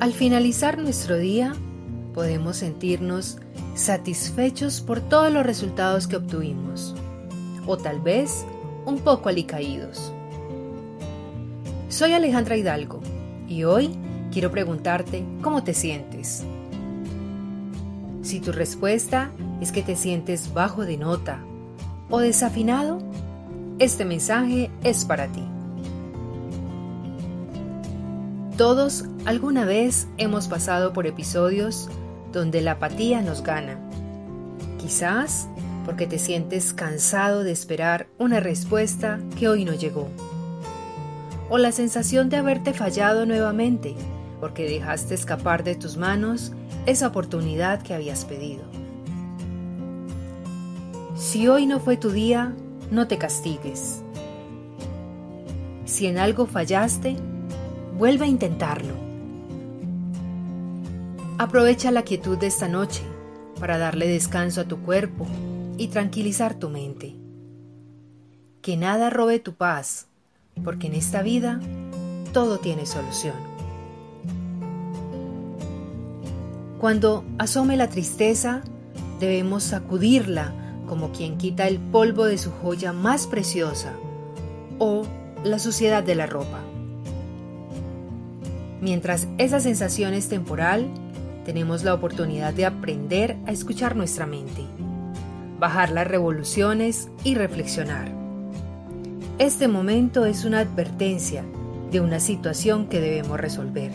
Al finalizar nuestro día, podemos sentirnos satisfechos por todos los resultados que obtuvimos, o tal vez un poco alicaídos. Soy Alejandra Hidalgo y hoy quiero preguntarte cómo te sientes. Si tu respuesta es que te sientes bajo de nota o desafinado, este mensaje es para ti. Todos alguna vez hemos pasado por episodios donde la apatía nos gana. Quizás porque te sientes cansado de esperar una respuesta que hoy no llegó. O la sensación de haberte fallado nuevamente porque dejaste escapar de tus manos esa oportunidad que habías pedido. Si hoy no fue tu día, no te castigues. Si en algo fallaste, vuelve a intentarlo. Aprovecha la quietud de esta noche para darle descanso a tu cuerpo y tranquilizar tu mente. Que nada robe tu paz, porque en esta vida todo tiene solución. Cuando asome la tristeza, debemos sacudirla como quien quita el polvo de su joya más preciosa o la suciedad de la ropa. Mientras esa sensación es temporal, tenemos la oportunidad de aprender a escuchar nuestra mente, bajar las revoluciones y reflexionar. Este momento es una advertencia de una situación que debemos resolver.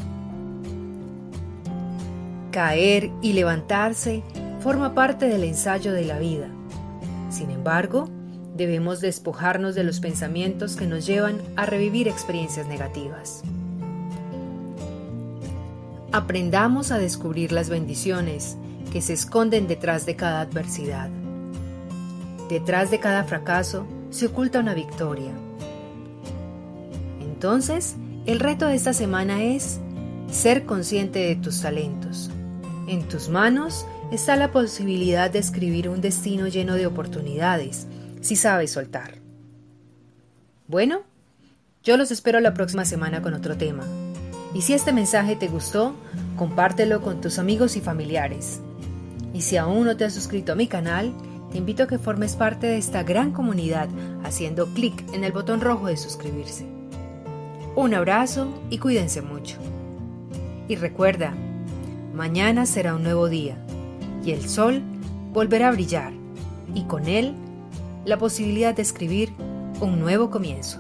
Caer y levantarse forma parte del ensayo de la vida. Sin embargo, debemos despojarnos de los pensamientos que nos llevan a revivir experiencias negativas. Aprendamos a descubrir las bendiciones que se esconden detrás de cada adversidad. Detrás de cada fracaso se oculta una victoria. Entonces, el reto de esta semana es ser consciente de tus talentos. En tus manos está la posibilidad de escribir un destino lleno de oportunidades, si sabes soltar. Bueno, yo los espero la próxima semana con otro tema. Y si este mensaje te gustó, compártelo con tus amigos y familiares. Y si aún no te has suscrito a mi canal, te invito a que formes parte de esta gran comunidad haciendo clic en el botón rojo de suscribirse. Un abrazo y cuídense mucho. Y recuerda, mañana será un nuevo día y el sol volverá a brillar y con él la posibilidad de escribir un nuevo comienzo.